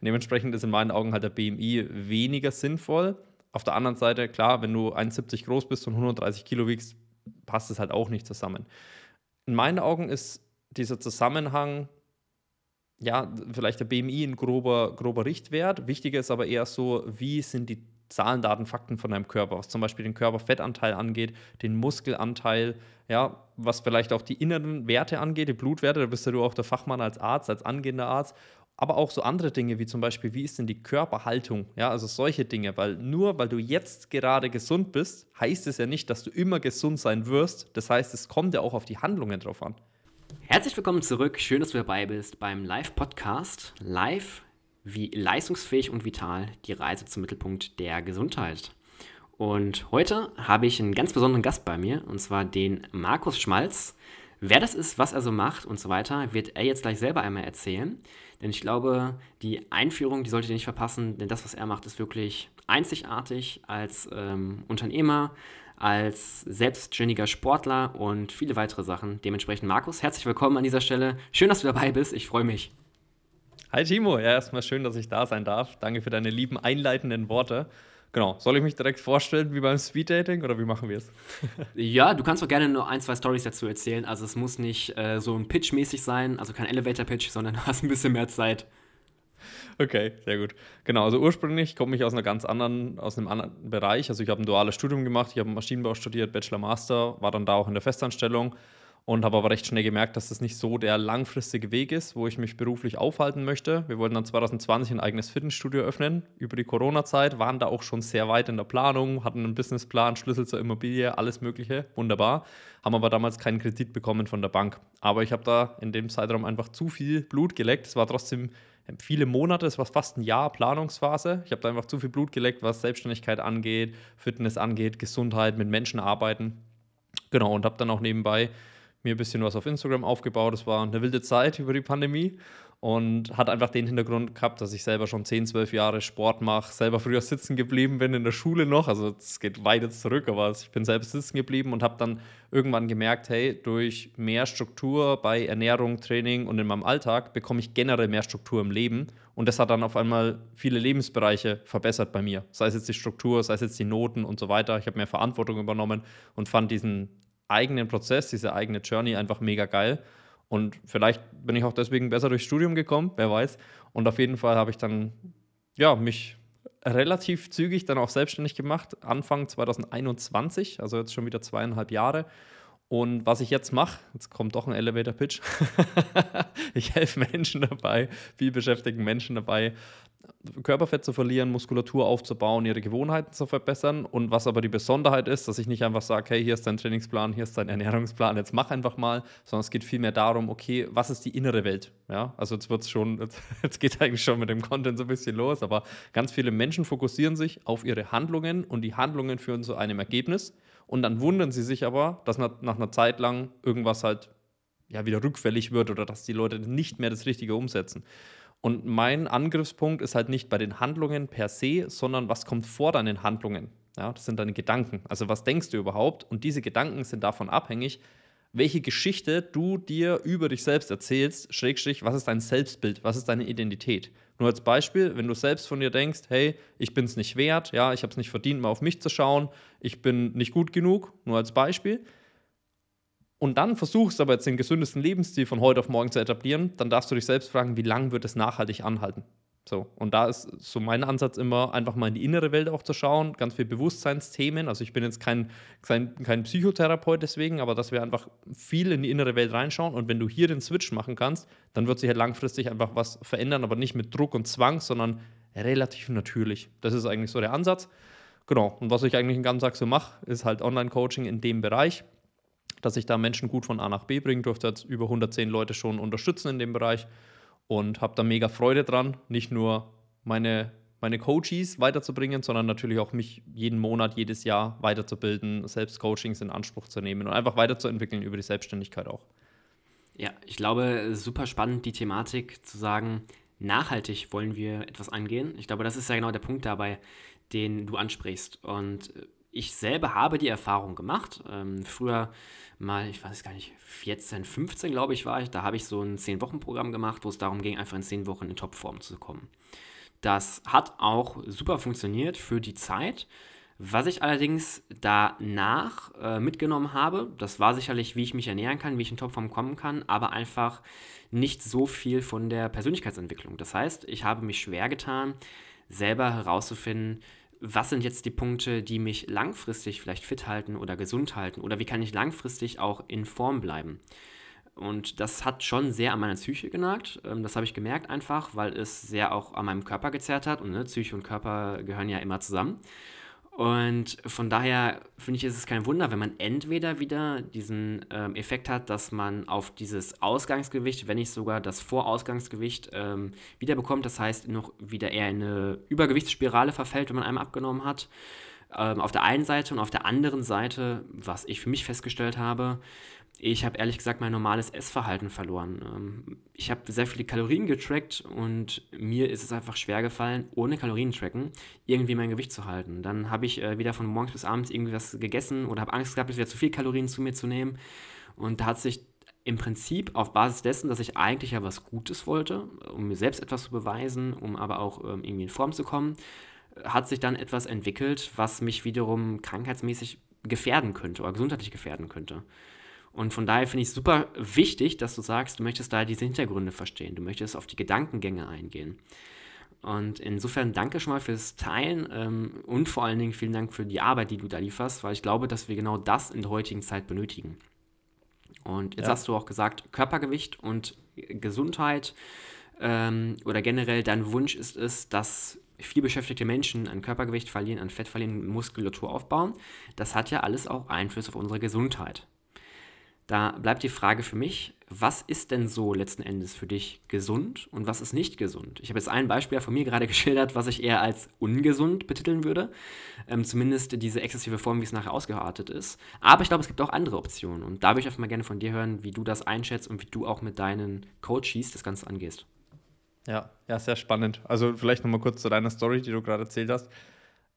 Und dementsprechend ist in meinen Augen halt der BMI weniger sinnvoll. Auf der anderen Seite, klar, wenn du 1,70 groß bist und 130 Kilo wiegst, passt es halt auch nicht zusammen. In meinen Augen ist dieser Zusammenhang, ja, vielleicht der BMI ein grober, grober Richtwert. Wichtiger ist aber eher so, wie sind die Zahlen, Daten, Fakten von deinem Körper, was zum Beispiel den Körperfettanteil angeht, den Muskelanteil, ja, was vielleicht auch die inneren Werte angeht, die Blutwerte, da bist ja du auch der Fachmann als Arzt, als angehender Arzt, aber auch so andere Dinge wie zum Beispiel, wie ist denn die Körperhaltung, ja, also solche Dinge, weil nur weil du jetzt gerade gesund bist, heißt es ja nicht, dass du immer gesund sein wirst, das heißt, es kommt ja auch auf die Handlungen drauf an. Herzlich willkommen zurück, schön, dass du dabei bist beim Live-Podcast, live wie leistungsfähig und vital die Reise zum Mittelpunkt der Gesundheit. Und heute habe ich einen ganz besonderen Gast bei mir, und zwar den Markus Schmalz. Wer das ist, was er so macht und so weiter, wird er jetzt gleich selber einmal erzählen. Denn ich glaube, die Einführung, die solltet ihr nicht verpassen, denn das, was er macht, ist wirklich einzigartig als ähm, Unternehmer, als selbstständiger Sportler und viele weitere Sachen. Dementsprechend, Markus, herzlich willkommen an dieser Stelle. Schön, dass du dabei bist. Ich freue mich. Hi Timo, ja, erstmal schön, dass ich da sein darf. Danke für deine lieben einleitenden Worte. Genau, soll ich mich direkt vorstellen wie beim Speeddating oder wie machen wir es? ja, du kannst doch gerne nur ein, zwei Stories dazu erzählen. Also es muss nicht äh, so ein Pitch-mäßig sein, also kein Elevator-Pitch, sondern du hast ein bisschen mehr Zeit. Okay, sehr gut. Genau, also ursprünglich komme ich aus einer ganz anderen, aus einem anderen Bereich. Also ich habe ein duales Studium gemacht, ich habe Maschinenbau studiert, Bachelor Master, war dann da auch in der Festanstellung und habe aber recht schnell gemerkt, dass das nicht so der langfristige Weg ist, wo ich mich beruflich aufhalten möchte. Wir wollten dann 2020 ein eigenes Fitnessstudio öffnen. Über die Corona-Zeit waren da auch schon sehr weit in der Planung, hatten einen Businessplan, Schlüssel zur Immobilie, alles Mögliche, wunderbar. Haben aber damals keinen Kredit bekommen von der Bank. Aber ich habe da in dem Zeitraum einfach zu viel Blut geleckt. Es war trotzdem viele Monate, es war fast ein Jahr Planungsphase. Ich habe da einfach zu viel Blut geleckt, was Selbstständigkeit angeht, Fitness angeht, Gesundheit, mit Menschen arbeiten. Genau, und habe dann auch nebenbei mir ein bisschen was auf Instagram aufgebaut. Es war eine wilde Zeit über die Pandemie und hat einfach den Hintergrund gehabt, dass ich selber schon 10, 12 Jahre Sport mache, selber früher sitzen geblieben bin in der Schule noch. Also es geht weit jetzt zurück, aber ich bin selbst sitzen geblieben und habe dann irgendwann gemerkt, hey, durch mehr Struktur bei Ernährung, Training und in meinem Alltag bekomme ich generell mehr Struktur im Leben. Und das hat dann auf einmal viele Lebensbereiche verbessert bei mir. Sei es jetzt die Struktur, sei es jetzt die Noten und so weiter. Ich habe mehr Verantwortung übernommen und fand diesen eigenen Prozess, diese eigene Journey einfach mega geil. Und vielleicht bin ich auch deswegen besser durchs Studium gekommen, wer weiß. Und auf jeden Fall habe ich dann ja, mich relativ zügig dann auch selbstständig gemacht, Anfang 2021, also jetzt schon wieder zweieinhalb Jahre. Und was ich jetzt mache, jetzt kommt doch ein Elevator-Pitch, ich helfe Menschen dabei, viel beschäftigen Menschen dabei, Körperfett zu verlieren, Muskulatur aufzubauen, ihre Gewohnheiten zu verbessern. Und was aber die Besonderheit ist, dass ich nicht einfach sage, hey, hier ist dein Trainingsplan, hier ist dein Ernährungsplan, jetzt mach einfach mal, sondern es geht vielmehr darum, okay, was ist die innere Welt? Ja, also jetzt wird es schon, jetzt, jetzt geht eigentlich schon mit dem Content so ein bisschen los, aber ganz viele Menschen fokussieren sich auf ihre Handlungen und die Handlungen führen zu einem Ergebnis. Und dann wundern sie sich aber, dass nach, nach einer Zeit lang irgendwas halt ja, wieder rückfällig wird oder dass die Leute nicht mehr das Richtige umsetzen. Und mein Angriffspunkt ist halt nicht bei den Handlungen per se, sondern was kommt vor deinen Handlungen. Ja, das sind deine Gedanken. Also was denkst du überhaupt? Und diese Gedanken sind davon abhängig, welche Geschichte du dir über dich selbst erzählst, Schrägstrich, was ist dein Selbstbild, was ist deine Identität. Nur als Beispiel, wenn du selbst von dir denkst, hey, ich bin es nicht wert, ja, ich habe es nicht verdient, mal auf mich zu schauen, ich bin nicht gut genug, nur als Beispiel, und dann versuchst aber jetzt den gesündesten Lebensstil von heute auf morgen zu etablieren, dann darfst du dich selbst fragen, wie lange wird es nachhaltig anhalten? So, und da ist so mein Ansatz immer, einfach mal in die innere Welt auch zu schauen, ganz viel Bewusstseinsthemen. Also ich bin jetzt kein, kein, kein Psychotherapeut deswegen, aber dass wir einfach viel in die innere Welt reinschauen und wenn du hier den Switch machen kannst, dann wird sich halt langfristig einfach was verändern, aber nicht mit Druck und Zwang, sondern relativ natürlich. Das ist eigentlich so der Ansatz. Genau, und was ich eigentlich den ganzen Tag so mache, ist halt Online-Coaching in dem Bereich dass ich da Menschen gut von A nach B bringen durfte. Jetzt über 110 Leute schon unterstützen in dem Bereich und habe da mega Freude dran, nicht nur meine, meine Coaches weiterzubringen, sondern natürlich auch mich jeden Monat, jedes Jahr weiterzubilden, selbst Coachings in Anspruch zu nehmen und einfach weiterzuentwickeln über die Selbstständigkeit auch. Ja, ich glaube, super spannend die Thematik zu sagen, nachhaltig wollen wir etwas angehen. Ich glaube, das ist ja genau der Punkt dabei, den du ansprichst. Und ich selber habe die Erfahrung gemacht. Ähm, früher mal, ich weiß gar nicht, 14, 15 glaube ich war ich, da habe ich so ein 10-Wochen-Programm gemacht, wo es darum ging, einfach in 10 Wochen in Topform zu kommen. Das hat auch super funktioniert für die Zeit. Was ich allerdings danach äh, mitgenommen habe, das war sicherlich, wie ich mich ernähren kann, wie ich in Topform kommen kann, aber einfach nicht so viel von der Persönlichkeitsentwicklung. Das heißt, ich habe mich schwer getan, selber herauszufinden, was sind jetzt die Punkte, die mich langfristig vielleicht fit halten oder gesund halten oder wie kann ich langfristig auch in Form bleiben. Und das hat schon sehr an meiner Psyche genagt. Ähm, das habe ich gemerkt einfach, weil es sehr auch an meinem Körper gezerrt hat. Und ne, Psyche und Körper gehören ja immer zusammen. Und von daher finde ich, ist es kein Wunder, wenn man entweder wieder diesen ähm, Effekt hat, dass man auf dieses Ausgangsgewicht, wenn nicht sogar das Vorausgangsgewicht ähm, wiederbekommt. Das heißt, noch wieder eher in eine Übergewichtsspirale verfällt, wenn man einmal abgenommen hat. Ähm, auf der einen Seite und auf der anderen Seite, was ich für mich festgestellt habe, ich habe ehrlich gesagt mein normales Essverhalten verloren. Ähm, ich habe sehr viele Kalorien getrackt und mir ist es einfach schwer gefallen, ohne Kalorien tracken, irgendwie mein Gewicht zu halten. Dann habe ich äh, wieder von morgens bis abends irgendwie was gegessen oder habe Angst gehabt, wieder zu viel Kalorien zu mir zu nehmen. Und da hat sich im Prinzip auf Basis dessen, dass ich eigentlich ja was Gutes wollte, um mir selbst etwas zu beweisen, um aber auch ähm, irgendwie in Form zu kommen, hat sich dann etwas entwickelt, was mich wiederum krankheitsmäßig gefährden könnte oder gesundheitlich gefährden könnte. Und von daher finde ich es super wichtig, dass du sagst, du möchtest da diese Hintergründe verstehen, du möchtest auf die Gedankengänge eingehen. Und insofern danke schon mal fürs Teilen ähm, und vor allen Dingen vielen Dank für die Arbeit, die du da lieferst, weil ich glaube, dass wir genau das in der heutigen Zeit benötigen. Und jetzt ja. hast du auch gesagt, Körpergewicht und Gesundheit ähm, oder generell dein Wunsch ist es, dass viel beschäftigte Menschen an Körpergewicht verlieren, an Fett verlieren, Muskulatur aufbauen. Das hat ja alles auch Einfluss auf unsere Gesundheit. Da bleibt die Frage für mich, was ist denn so letzten Endes für dich gesund und was ist nicht gesund? Ich habe jetzt ein Beispiel von mir gerade geschildert, was ich eher als ungesund betiteln würde. Ähm, zumindest diese exzessive Form, wie es nachher ausgeartet ist. Aber ich glaube, es gibt auch andere Optionen. Und da würde ich einfach mal gerne von dir hören, wie du das einschätzt und wie du auch mit deinen Coaches das Ganze angehst. Ja, ja, sehr spannend. Also vielleicht nochmal kurz zu deiner Story, die du gerade erzählt hast.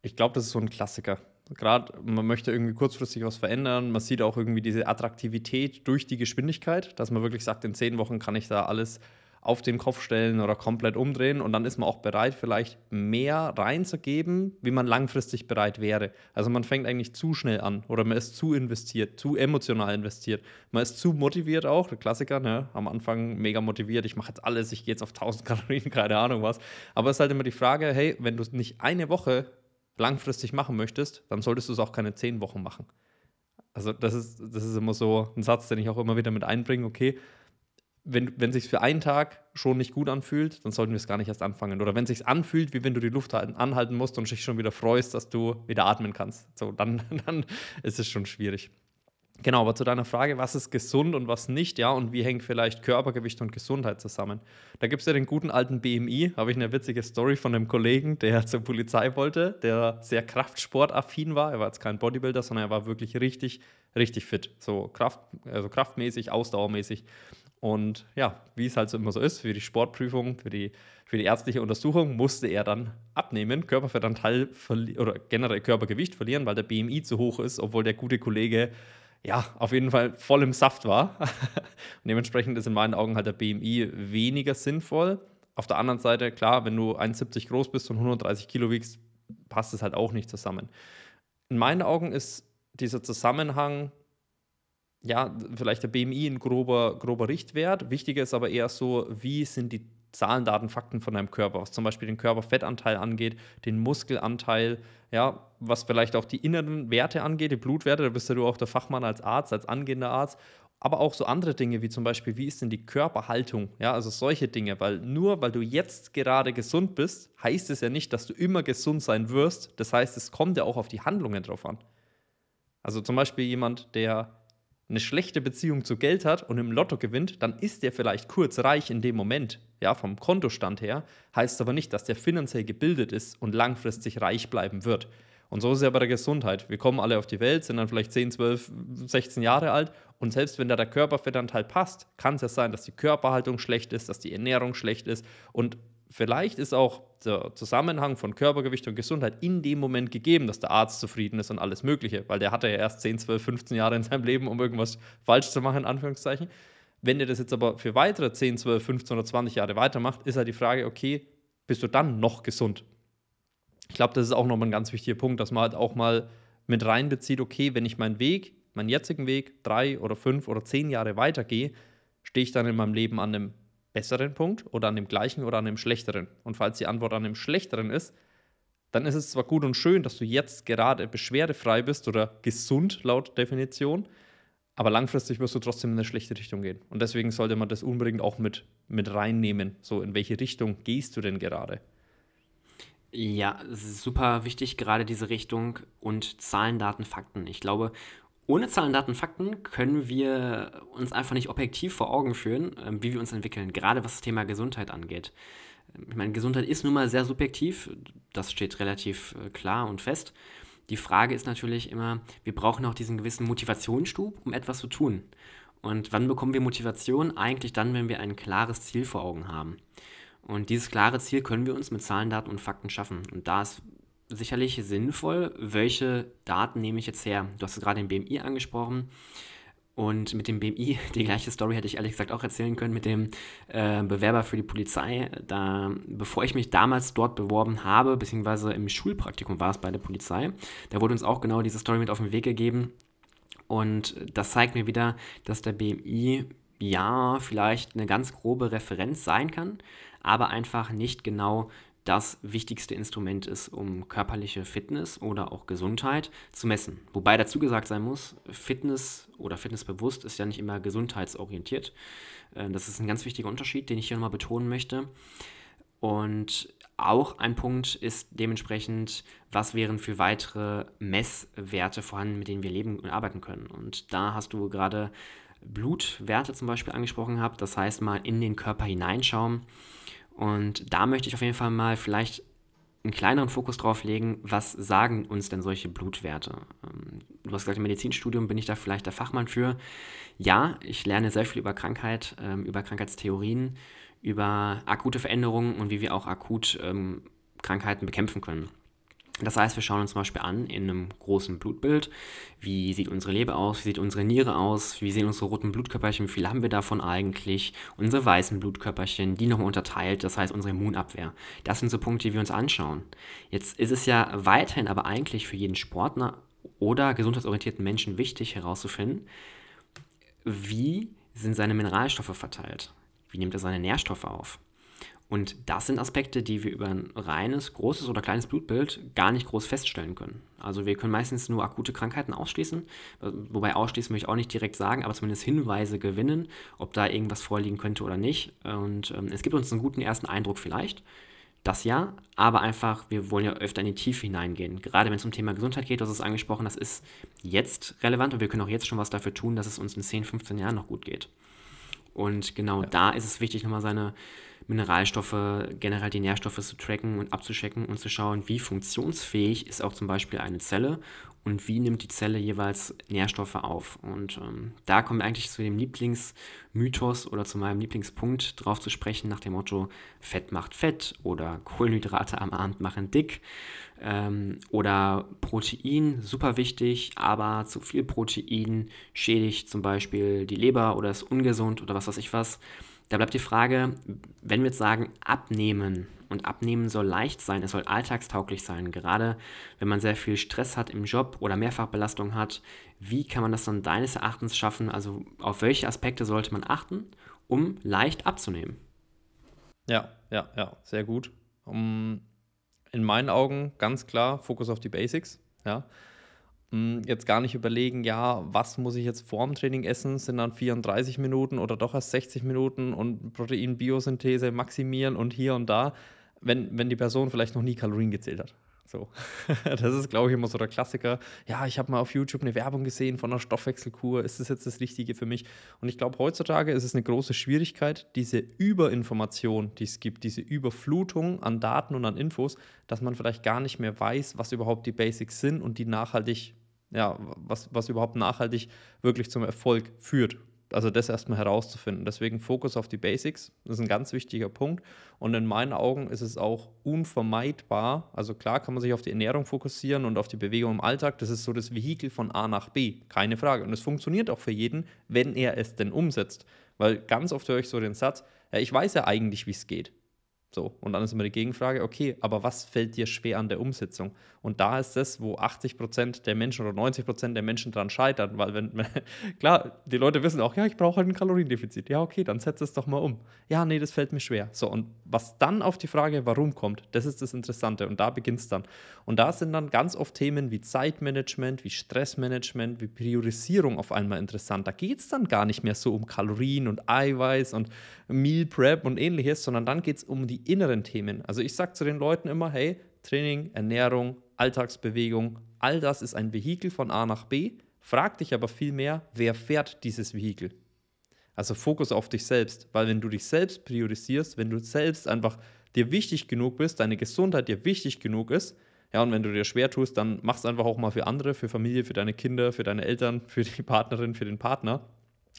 Ich glaube, das ist so ein Klassiker. Gerade man möchte irgendwie kurzfristig was verändern. Man sieht auch irgendwie diese Attraktivität durch die Geschwindigkeit, dass man wirklich sagt, in zehn Wochen kann ich da alles auf den Kopf stellen oder komplett umdrehen und dann ist man auch bereit, vielleicht mehr reinzugeben, wie man langfristig bereit wäre. Also man fängt eigentlich zu schnell an oder man ist zu investiert, zu emotional investiert. Man ist zu motiviert auch, der Klassiker, ne? am Anfang mega motiviert, ich mache jetzt alles, ich gehe jetzt auf 1000 Kalorien, keine Ahnung was. Aber es ist halt immer die Frage, hey, wenn du nicht eine Woche langfristig machen möchtest, dann solltest du es auch keine zehn Wochen machen. Also das ist, das ist immer so ein Satz, den ich auch immer wieder mit einbringe, okay, wenn, wenn sich für einen Tag schon nicht gut anfühlt, dann sollten wir es gar nicht erst anfangen. Oder wenn es sich anfühlt, wie wenn du die Luft anhalten musst und dich schon wieder freust, dass du wieder atmen kannst. So, dann, dann ist es schon schwierig. Genau, aber zu deiner Frage, was ist gesund und was nicht, ja, und wie hängt vielleicht Körpergewicht und Gesundheit zusammen? Da gibt es ja den guten alten BMI, habe ich eine witzige Story von einem Kollegen, der zur Polizei wollte, der sehr kraftsportaffin war. Er war jetzt kein Bodybuilder, sondern er war wirklich richtig, richtig fit. So Kraft, also kraftmäßig, ausdauermäßig. Und ja, wie es halt so immer so ist, für die Sportprüfung, für die, für die ärztliche Untersuchung musste er dann abnehmen, Körperfettanteil oder generell Körpergewicht verlieren, weil der BMI zu hoch ist, obwohl der gute Kollege ja, auf jeden Fall voll im Saft war. und dementsprechend ist in meinen Augen halt der BMI weniger sinnvoll. Auf der anderen Seite, klar, wenn du 1,70 groß bist und 130 Kilo wiegst, passt es halt auch nicht zusammen. In meinen Augen ist dieser Zusammenhang, ja, vielleicht der BMI ein grober, grober Richtwert. Wichtiger ist aber eher so, wie sind die Zahlen, Daten, Fakten von deinem Körper, was zum Beispiel den Körperfettanteil angeht, den Muskelanteil, ja, was vielleicht auch die inneren Werte angeht, die Blutwerte, da bist ja du auch der Fachmann als Arzt, als angehender Arzt, aber auch so andere Dinge wie zum Beispiel, wie ist denn die Körperhaltung, ja, also solche Dinge, weil nur weil du jetzt gerade gesund bist, heißt es ja nicht, dass du immer gesund sein wirst, das heißt, es kommt ja auch auf die Handlungen drauf an. Also zum Beispiel jemand, der eine schlechte Beziehung zu Geld hat und im Lotto gewinnt, dann ist der vielleicht kurz reich in dem Moment, ja, vom Kontostand her, heißt aber nicht, dass der finanziell gebildet ist und langfristig reich bleiben wird. Und so ist es ja bei der Gesundheit. Wir kommen alle auf die Welt, sind dann vielleicht 10, 12, 16 Jahre alt und selbst wenn da der Körperfettanteil passt, kann es ja sein, dass die Körperhaltung schlecht ist, dass die Ernährung schlecht ist und vielleicht ist auch der Zusammenhang von Körpergewicht und Gesundheit in dem Moment gegeben, dass der Arzt zufrieden ist und alles Mögliche, weil der hatte ja erst 10, 12, 15 Jahre in seinem Leben, um irgendwas falsch zu machen, in Anführungszeichen. Wenn er das jetzt aber für weitere 10, 12, 15 oder 20 Jahre weitermacht, ist halt die Frage, okay, bist du dann noch gesund? Ich glaube, das ist auch nochmal ein ganz wichtiger Punkt, dass man halt auch mal mit reinbezieht, okay, wenn ich meinen Weg, meinen jetzigen Weg drei oder fünf oder zehn Jahre weitergehe, stehe ich dann in meinem Leben an einem besseren Punkt oder an dem gleichen oder an dem schlechteren? Und falls die Antwort an dem schlechteren ist, dann ist es zwar gut und schön, dass du jetzt gerade beschwerdefrei bist oder gesund laut Definition, aber langfristig wirst du trotzdem in eine schlechte Richtung gehen. Und deswegen sollte man das unbedingt auch mit, mit reinnehmen. So, in welche Richtung gehst du denn gerade? Ja, super wichtig, gerade diese Richtung und Zahlen, Daten, Fakten. Ich glaube, ohne Zahlen, Daten, Fakten können wir uns einfach nicht objektiv vor Augen führen, ähm, wie wir uns entwickeln, gerade was das Thema Gesundheit angeht. Ich meine, Gesundheit ist nun mal sehr subjektiv, das steht relativ äh, klar und fest. Die Frage ist natürlich immer, wir brauchen auch diesen gewissen Motivationsstub, um etwas zu tun. Und wann bekommen wir Motivation? Eigentlich dann, wenn wir ein klares Ziel vor Augen haben. Und dieses klare Ziel können wir uns mit Zahlen, Daten und Fakten schaffen. Und da ist sicherlich sinnvoll, welche Daten nehme ich jetzt her. Du hast gerade den BMI angesprochen. Und mit dem BMI, die gleiche Story hätte ich ehrlich gesagt auch erzählen können mit dem äh, Bewerber für die Polizei. Da, bevor ich mich damals dort beworben habe, beziehungsweise im Schulpraktikum war es bei der Polizei, da wurde uns auch genau diese Story mit auf den Weg gegeben. Und das zeigt mir wieder, dass der BMI ja vielleicht eine ganz grobe Referenz sein kann, aber einfach nicht genau das wichtigste Instrument ist, um körperliche Fitness oder auch Gesundheit zu messen. Wobei dazu gesagt sein muss, Fitness oder Fitnessbewusst ist ja nicht immer gesundheitsorientiert. Äh, das ist ein ganz wichtiger Unterschied, den ich hier nochmal betonen möchte. Und auch ein Punkt ist dementsprechend, was wären für weitere Messwerte vorhanden, mit denen wir leben und arbeiten können. Und da hast du gerade Blutwerte zum Beispiel angesprochen gehabt, das heißt mal in den Körper hineinschauen und da möchte ich auf jeden Fall mal vielleicht einen kleineren Fokus drauf legen, was sagen uns denn solche Blutwerte? Ähm, du hast gesagt, im Medizinstudium bin ich da vielleicht der Fachmann für. Ja, ich lerne sehr viel über Krankheit, ähm, über Krankheitstheorien, über akute Veränderungen und wie wir auch akut ähm, Krankheiten bekämpfen können. Das heißt, wir schauen uns zum Beispiel an in einem großen Blutbild, wie sieht unsere Leber aus, wie sieht unsere Niere aus, wie sehen unsere roten Blutkörperchen, wie viel haben wir davon eigentlich, unsere weißen Blutkörperchen, die nochmal unterteilt, das heißt unsere Immunabwehr. Das sind so Punkte, die wir uns anschauen. Jetzt ist es ja weiterhin aber eigentlich für jeden Sportler oder gesundheitsorientierten Menschen wichtig herauszufinden, wie sind seine Mineralstoffe verteilt, wie nimmt er seine Nährstoffe auf. Und das sind Aspekte, die wir über ein reines, großes oder kleines Blutbild gar nicht groß feststellen können. Also wir können meistens nur akute Krankheiten ausschließen, wobei ausschließen möchte ich auch nicht direkt sagen, aber zumindest Hinweise gewinnen, ob da irgendwas vorliegen könnte oder nicht. Und ähm, es gibt uns einen guten ersten Eindruck vielleicht. Das ja, aber einfach, wir wollen ja öfter in die Tiefe hineingehen. Gerade wenn es um Thema Gesundheit geht, du hast es angesprochen, das ist jetzt relevant und wir können auch jetzt schon was dafür tun, dass es uns in 10, 15 Jahren noch gut geht. Und genau ja. da ist es wichtig, nochmal seine Mineralstoffe, generell die Nährstoffe zu tracken und abzuschecken und zu schauen, wie funktionsfähig ist auch zum Beispiel eine Zelle und wie nimmt die Zelle jeweils Nährstoffe auf. Und ähm, da kommen wir eigentlich zu dem Lieblingsmythos oder zu meinem Lieblingspunkt drauf zu sprechen, nach dem Motto, Fett macht Fett oder Kohlenhydrate am Abend machen dick ähm, oder Protein, super wichtig, aber zu viel Protein schädigt zum Beispiel die Leber oder ist ungesund oder was weiß ich was. Da bleibt die Frage, wenn wir jetzt sagen, abnehmen und abnehmen soll leicht sein, es soll alltagstauglich sein, gerade wenn man sehr viel Stress hat im Job oder Mehrfachbelastung hat, wie kann man das dann deines Erachtens schaffen? Also auf welche Aspekte sollte man achten, um leicht abzunehmen? Ja, ja, ja, sehr gut. Um, in meinen Augen ganz klar Fokus auf die Basics. Ja. Hm, jetzt gar nicht überlegen, ja, was muss ich jetzt vorm Training essen? Sind dann 34 Minuten oder doch erst 60 Minuten und Proteinbiosynthese maximieren und hier und da, wenn, wenn die Person vielleicht noch nie Kalorien gezählt hat. So. Das ist, glaube ich, immer so der Klassiker. Ja, ich habe mal auf YouTube eine Werbung gesehen von einer Stoffwechselkur. Ist das jetzt das Richtige für mich? Und ich glaube, heutzutage ist es eine große Schwierigkeit, diese Überinformation, die es gibt, diese Überflutung an Daten und an Infos, dass man vielleicht gar nicht mehr weiß, was überhaupt die Basics sind und die nachhaltig ja, was, was überhaupt nachhaltig wirklich zum Erfolg führt. Also das erstmal herauszufinden. Deswegen Fokus auf die Basics, das ist ein ganz wichtiger Punkt. Und in meinen Augen ist es auch unvermeidbar. Also klar kann man sich auf die Ernährung fokussieren und auf die Bewegung im Alltag. Das ist so das Vehikel von A nach B, keine Frage. Und es funktioniert auch für jeden, wenn er es denn umsetzt. Weil ganz oft höre ich so den Satz, ja, ich weiß ja eigentlich, wie es geht. So, und dann ist immer die Gegenfrage, okay, aber was fällt dir schwer an der Umsetzung? Und da ist das, wo 80 Prozent der Menschen oder 90 Prozent der Menschen dran scheitern, weil wenn, klar, die Leute wissen auch, ja, ich brauche halt ein Kaloriendefizit. Ja, okay, dann setz es doch mal um. Ja, nee, das fällt mir schwer. So, und was dann auf die Frage, warum kommt, das ist das Interessante und da beginnt es dann. Und da sind dann ganz oft Themen wie Zeitmanagement, wie Stressmanagement, wie Priorisierung auf einmal interessant. Da geht es dann gar nicht mehr so um Kalorien und Eiweiß und Meal Prep und ähnliches, sondern dann geht es um die inneren Themen. Also ich sage zu den Leuten immer, hey, Training, Ernährung, Alltagsbewegung, all das ist ein Vehikel von A nach B. Frag dich aber vielmehr, wer fährt dieses Vehikel? Also Fokus auf dich selbst, weil wenn du dich selbst priorisierst, wenn du selbst einfach dir wichtig genug bist, deine Gesundheit dir wichtig genug ist, ja, und wenn du dir schwer tust, dann mach es einfach auch mal für andere, für Familie, für deine Kinder, für deine Eltern, für die Partnerin, für den Partner.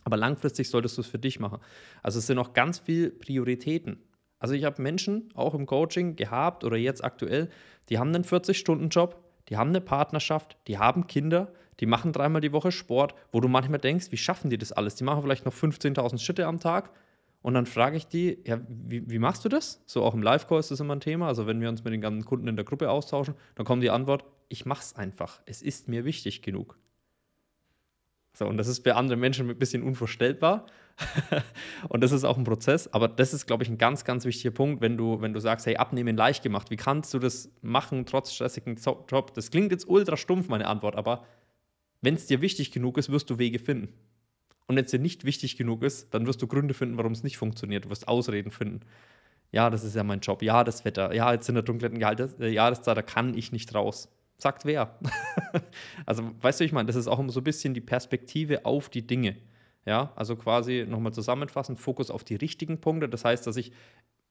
Aber langfristig solltest du es für dich machen. Also es sind auch ganz viele Prioritäten. Also ich habe Menschen auch im Coaching gehabt oder jetzt aktuell, die haben einen 40-Stunden-Job, die haben eine Partnerschaft, die haben Kinder, die machen dreimal die Woche Sport, wo du manchmal denkst, wie schaffen die das alles? Die machen vielleicht noch 15.000 Schritte am Tag. Und dann frage ich die, ja, wie, wie machst du das? So auch im Live-Call ist das immer ein Thema. Also wenn wir uns mit den ganzen Kunden in der Gruppe austauschen, dann kommt die Antwort, ich mache es einfach. Es ist mir wichtig genug. So, und das ist bei anderen Menschen ein bisschen unvorstellbar. und das ist auch ein Prozess. Aber das ist, glaube ich, ein ganz, ganz wichtiger Punkt, wenn du, wenn du sagst, hey, abnehmen leicht gemacht. Wie kannst du das machen trotz stressigen Job? Das klingt jetzt ultra stumpf, meine Antwort, aber wenn es dir wichtig genug ist, wirst du Wege finden. Und wenn es dir nicht wichtig genug ist, dann wirst du Gründe finden, warum es nicht funktioniert. Du wirst Ausreden finden. Ja, das ist ja mein Job. Ja, das Wetter. Ja, jetzt in der dunklen Jahreszeit, da kann ich nicht raus. Sagt wer? also, weißt du, ich meine, das ist auch so ein bisschen die Perspektive auf die Dinge. Ja, also quasi nochmal zusammenfassend, Fokus auf die richtigen Punkte. Das heißt, dass ich,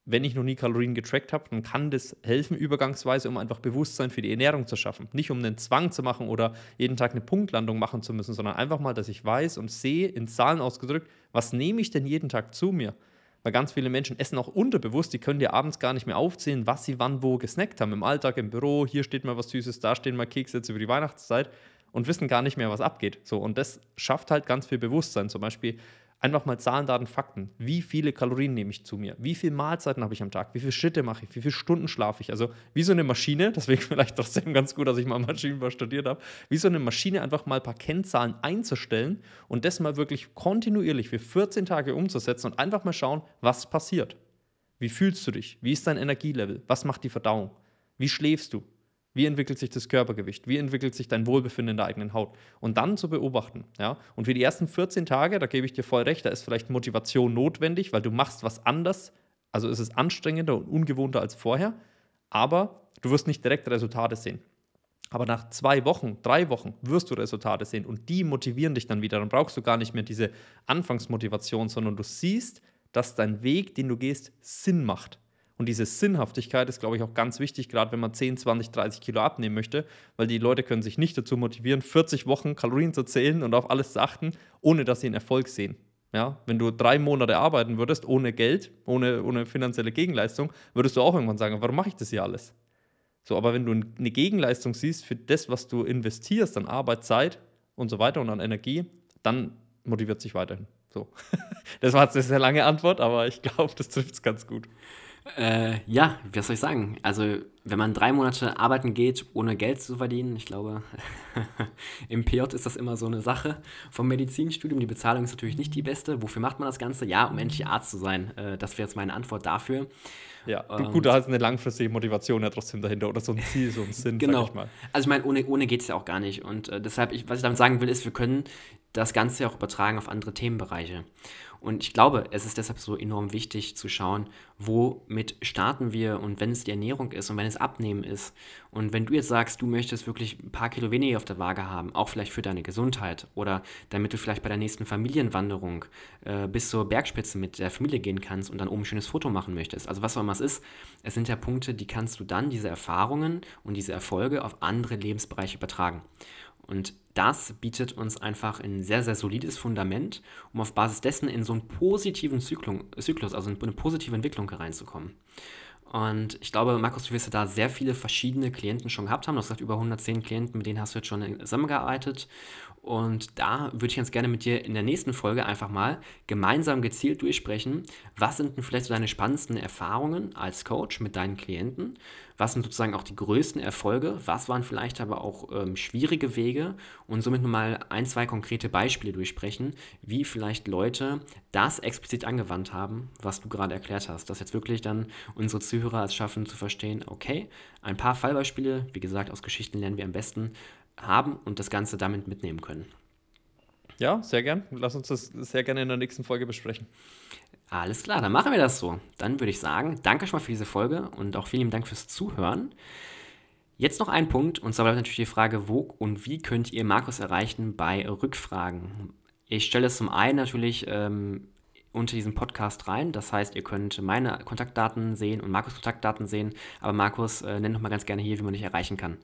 wenn ich noch nie Kalorien getrackt habe, dann kann das helfen, übergangsweise, um einfach Bewusstsein für die Ernährung zu schaffen. Nicht um einen Zwang zu machen oder jeden Tag eine Punktlandung machen zu müssen, sondern einfach mal, dass ich weiß und sehe, in Zahlen ausgedrückt, was nehme ich denn jeden Tag zu mir? Weil ganz viele Menschen essen auch unterbewusst, die können dir abends gar nicht mehr aufzählen, was sie wann wo gesnackt haben. Im Alltag, im Büro, hier steht mal was Süßes, da stehen mal Kekse jetzt über die Weihnachtszeit und wissen gar nicht mehr, was abgeht. So, und das schafft halt ganz viel Bewusstsein. Zum Beispiel, Einfach mal Zahlen, Daten, Fakten. Wie viele Kalorien nehme ich zu mir? Wie viele Mahlzeiten habe ich am Tag? Wie viele Schritte mache ich? Wie viele Stunden schlafe ich? Also wie so eine Maschine, deswegen vielleicht trotzdem ganz gut, dass ich mal Maschinenbau studiert habe, wie so eine Maschine einfach mal ein paar Kennzahlen einzustellen und das mal wirklich kontinuierlich für 14 Tage umzusetzen und einfach mal schauen, was passiert. Wie fühlst du dich? Wie ist dein Energielevel? Was macht die Verdauung? Wie schläfst du? Wie entwickelt sich das Körpergewicht? Wie entwickelt sich dein Wohlbefinden in der eigenen Haut? Und dann zu beobachten. Ja? Und für die ersten 14 Tage, da gebe ich dir voll recht, da ist vielleicht Motivation notwendig, weil du machst was anders. Also ist es anstrengender und ungewohnter als vorher. Aber du wirst nicht direkt Resultate sehen. Aber nach zwei Wochen, drei Wochen wirst du Resultate sehen und die motivieren dich dann wieder. Dann brauchst du gar nicht mehr diese Anfangsmotivation, sondern du siehst, dass dein Weg, den du gehst, Sinn macht. Und diese Sinnhaftigkeit ist, glaube ich, auch ganz wichtig, gerade wenn man 10, 20, 30 Kilo abnehmen möchte, weil die Leute können sich nicht dazu motivieren, 40 Wochen Kalorien zu zählen und auf alles zu achten, ohne dass sie einen Erfolg sehen. Ja, wenn du drei Monate arbeiten würdest, ohne Geld, ohne, ohne finanzielle Gegenleistung, würdest du auch irgendwann sagen, warum mache ich das hier alles? So, aber wenn du eine Gegenleistung siehst für das, was du investierst an Arbeitszeit und so weiter und an Energie, dann motiviert sich weiterhin. So. Das war jetzt eine sehr lange Antwort, aber ich glaube, das trifft es ganz gut. Äh, ja, was soll ich sagen? Also, wenn man drei Monate arbeiten geht, ohne Geld zu verdienen, ich glaube, im PJ ist das immer so eine Sache vom Medizinstudium. Die Bezahlung ist natürlich nicht die beste. Wofür macht man das Ganze? Ja, um endlich Arzt zu sein. Äh, das wäre jetzt meine Antwort dafür. Ja, und gut, da hast eine langfristige Motivation ja trotzdem dahinter oder so ein Ziel, so ein Sinn, genau. Ich also ich meine, ohne, ohne geht es ja auch gar nicht. Und äh, deshalb, ich, was ich damit sagen will, ist, wir können das Ganze ja auch übertragen auf andere Themenbereiche. Und ich glaube, es ist deshalb so enorm wichtig zu schauen, womit starten wir und wenn es die Ernährung ist und wenn es Abnehmen ist. Und wenn du jetzt sagst, du möchtest wirklich ein paar Kilo weniger auf der Waage haben, auch vielleicht für deine Gesundheit oder damit du vielleicht bei der nächsten Familienwanderung äh, bis zur Bergspitze mit der Familie gehen kannst und dann oben ein schönes Foto machen möchtest. Also was auch immer es ist, es sind ja Punkte, die kannst du dann, diese Erfahrungen und diese Erfolge auf andere Lebensbereiche übertragen. Und das bietet uns einfach ein sehr, sehr solides Fundament, um auf Basis dessen in so einen positiven Zyklus, also in eine positive Entwicklung reinzukommen. Und ich glaube, Markus, du wirst ja da sehr viele verschiedene Klienten schon gehabt haben. Du hast gesagt, über 110 Klienten, mit denen hast du jetzt schon zusammengearbeitet. Und da würde ich ganz gerne mit dir in der nächsten Folge einfach mal gemeinsam gezielt durchsprechen, was sind denn vielleicht so deine spannendsten Erfahrungen als Coach mit deinen Klienten? Was sind sozusagen auch die größten Erfolge? Was waren vielleicht aber auch ähm, schwierige Wege? Und somit nur mal ein, zwei konkrete Beispiele durchsprechen, wie vielleicht Leute das explizit angewandt haben, was du gerade erklärt hast. Dass jetzt wirklich dann unsere Zuhörer es schaffen zu verstehen, okay, ein paar Fallbeispiele, wie gesagt, aus Geschichten lernen wir am besten, haben und das Ganze damit mitnehmen können. Ja, sehr gern. Lass uns das sehr gerne in der nächsten Folge besprechen. Alles klar, dann machen wir das so. Dann würde ich sagen, danke schon mal für diese Folge und auch vielen Dank fürs Zuhören. Jetzt noch ein Punkt, und zwar bleibt natürlich die Frage, wo und wie könnt ihr Markus erreichen bei Rückfragen? Ich stelle es zum einen natürlich ähm, unter diesem Podcast rein. Das heißt, ihr könnt meine Kontaktdaten sehen und Markus Kontaktdaten sehen. Aber Markus, äh, nenn doch mal ganz gerne hier, wie man dich erreichen kann.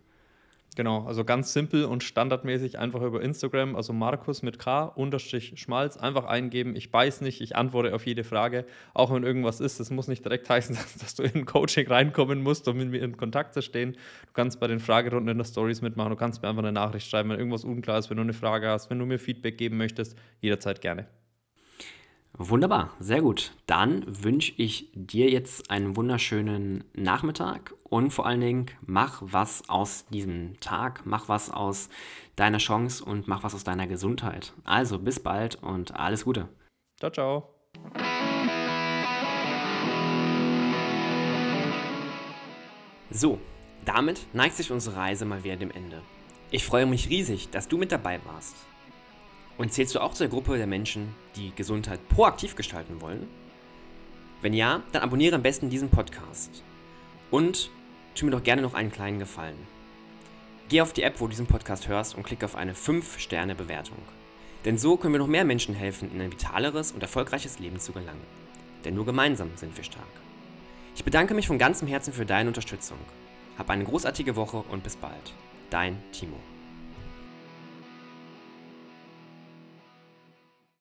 Genau, also ganz simpel und standardmäßig einfach über Instagram, also Markus mit K, unterstrich Schmalz, einfach eingeben. Ich beiß nicht, ich antworte auf jede Frage, auch wenn irgendwas ist. Das muss nicht direkt heißen, dass, dass du in Coaching reinkommen musst, um mit mir in Kontakt zu stehen. Du kannst bei den Fragerunden in der Stories mitmachen, du kannst mir einfach eine Nachricht schreiben, wenn irgendwas unklar ist, wenn du eine Frage hast, wenn du mir Feedback geben möchtest, jederzeit gerne. Wunderbar, sehr gut. Dann wünsche ich dir jetzt einen wunderschönen Nachmittag und vor allen Dingen mach was aus diesem Tag, mach was aus deiner Chance und mach was aus deiner Gesundheit. Also bis bald und alles Gute. Ciao, ciao. So, damit neigt sich unsere Reise mal wieder dem Ende. Ich freue mich riesig, dass du mit dabei warst. Und zählst du auch zur Gruppe der Menschen, die Gesundheit proaktiv gestalten wollen? Wenn ja, dann abonniere am besten diesen Podcast. Und tu mir doch gerne noch einen kleinen Gefallen. Geh auf die App, wo du diesen Podcast hörst und klick auf eine 5-Sterne-Bewertung. Denn so können wir noch mehr Menschen helfen, in ein vitaleres und erfolgreiches Leben zu gelangen. Denn nur gemeinsam sind wir stark. Ich bedanke mich von ganzem Herzen für deine Unterstützung. Hab eine großartige Woche und bis bald. Dein Timo.